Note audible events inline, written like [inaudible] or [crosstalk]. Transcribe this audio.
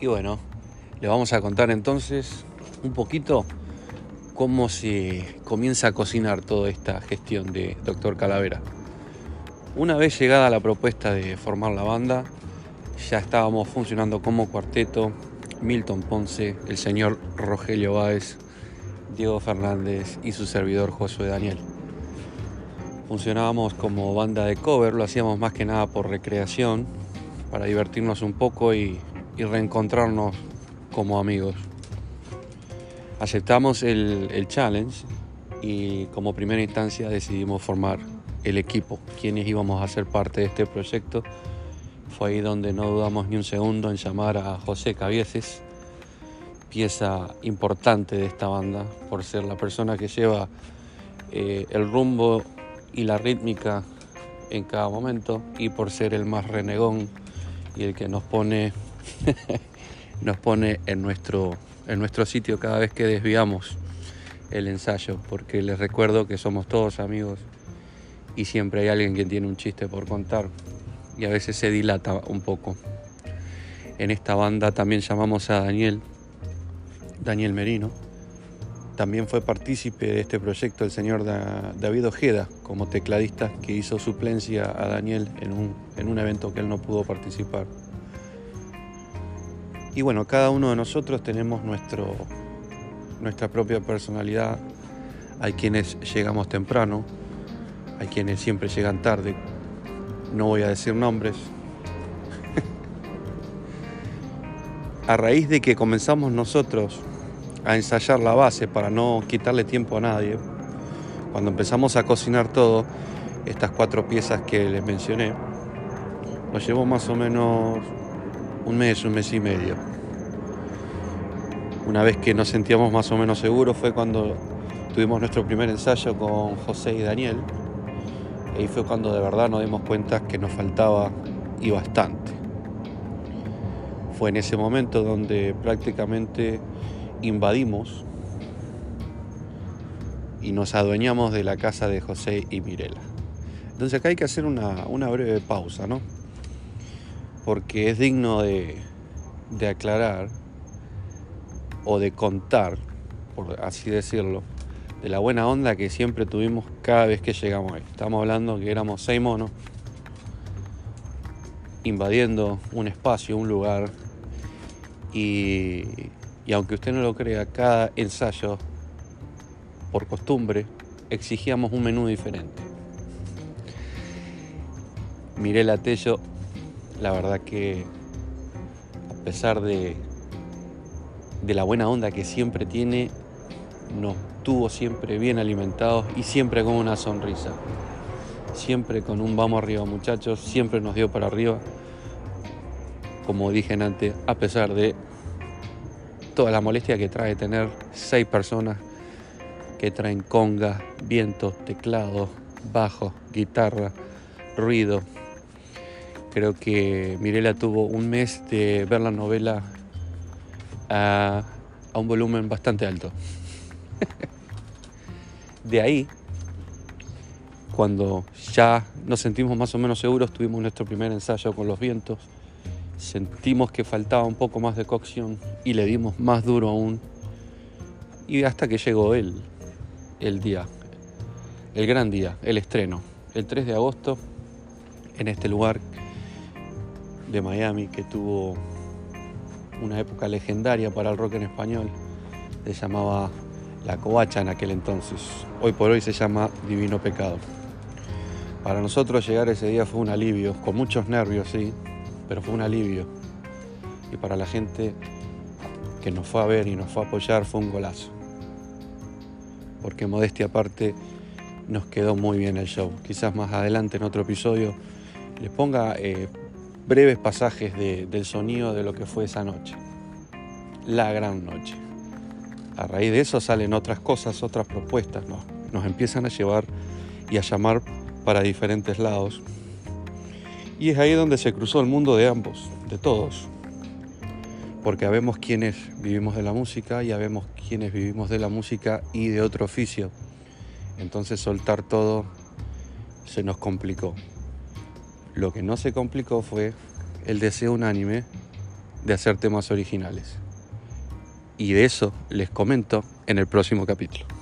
Y bueno, le vamos a contar entonces un poquito cómo se comienza a cocinar toda esta gestión de Doctor Calavera. Una vez llegada la propuesta de formar la banda, ya estábamos funcionando como cuarteto, Milton Ponce, el señor Rogelio Báez, Diego Fernández y su servidor Josué Daniel. Funcionábamos como banda de cover, lo hacíamos más que nada por recreación, para divertirnos un poco y, y reencontrarnos como amigos. Aceptamos el, el challenge y como primera instancia decidimos formar el equipo, quienes íbamos a ser parte de este proyecto. Fue ahí donde no dudamos ni un segundo en llamar a José Cabieces, pieza importante de esta banda, por ser la persona que lleva eh, el rumbo y la rítmica en cada momento y por ser el más renegón y el que nos pone [laughs] nos pone en nuestro, en nuestro sitio cada vez que desviamos el ensayo, porque les recuerdo que somos todos amigos y siempre hay alguien que tiene un chiste por contar y a veces se dilata un poco. En esta banda también llamamos a Daniel, Daniel Merino. También fue partícipe de este proyecto el señor David Ojeda como tecladista que hizo suplencia a Daniel en un, en un evento que él no pudo participar. Y bueno, cada uno de nosotros tenemos nuestro, nuestra propia personalidad. Hay quienes llegamos temprano, hay quienes siempre llegan tarde. No voy a decir nombres. [laughs] a raíz de que comenzamos nosotros a ensayar la base para no quitarle tiempo a nadie, cuando empezamos a cocinar todo, estas cuatro piezas que les mencioné, nos llevó más o menos un mes, un mes y medio. Una vez que nos sentíamos más o menos seguros fue cuando tuvimos nuestro primer ensayo con José y Daniel. Y ahí fue cuando de verdad nos dimos cuenta que nos faltaba y bastante. Fue en ese momento donde prácticamente invadimos y nos adueñamos de la casa de José y Mirela. Entonces acá hay que hacer una, una breve pausa, ¿no? porque es digno de, aclarar o de contar, por así decirlo, de la buena onda que siempre tuvimos cada vez que llegamos ahí. Estamos hablando que éramos seis monos invadiendo un espacio, un lugar, y, y aunque usted no lo crea, cada ensayo, por costumbre, exigíamos un menú diferente. Mirela Tello la verdad que a pesar de, de la buena onda que siempre tiene, nos tuvo siempre bien alimentados y siempre con una sonrisa. Siempre con un vamos arriba muchachos, siempre nos dio para arriba. Como dije antes, a pesar de toda la molestia que trae tener seis personas que traen conga, viento, teclado, bajo, guitarra, ruido, Creo que Mirela tuvo un mes de ver la novela a, un volumen bastante alto. de ahí, cuando ya nos sentimos más o menos seguros, tuvimos nuestro primer ensayo con los vientos, sentimos que faltaba un poco más de cocción y le dimos más duro aún. Y hasta que llegó él, el día, el gran día, el estreno, el 3 de agosto, en este lugar de Miami que tuvo una época legendaria para el rock en español. Se llamaba La Covacha en aquel entonces. Hoy por hoy se llama Divino Pecado. Para nosotros llegar ese día fue un alivio, con muchos nervios, sí, pero fue un alivio. Y para la gente que nos fue a ver y nos fue a apoyar fue un golazo. Porque modestia aparte nos quedó muy bien el show. Quizás más adelante en otro episodio les ponga eh, breves pasajes del sonido de lo que fue esa noche. La gran noche. A raíz de eso salen otras cosas, otras propuestas, nos empiezan a llevar y a llamar para diferentes lados. Y es ahí donde se cruzó el mundo de ambos, de todos. Porque habemos quienes vivimos de la música y habemos quienes vivimos de la música y de otro oficio. Entonces soltar todo se nos complicó. Lo que no se complicó fue el deseo unánime de hacer temas originales. Y de eso les comento en el próximo capítulo.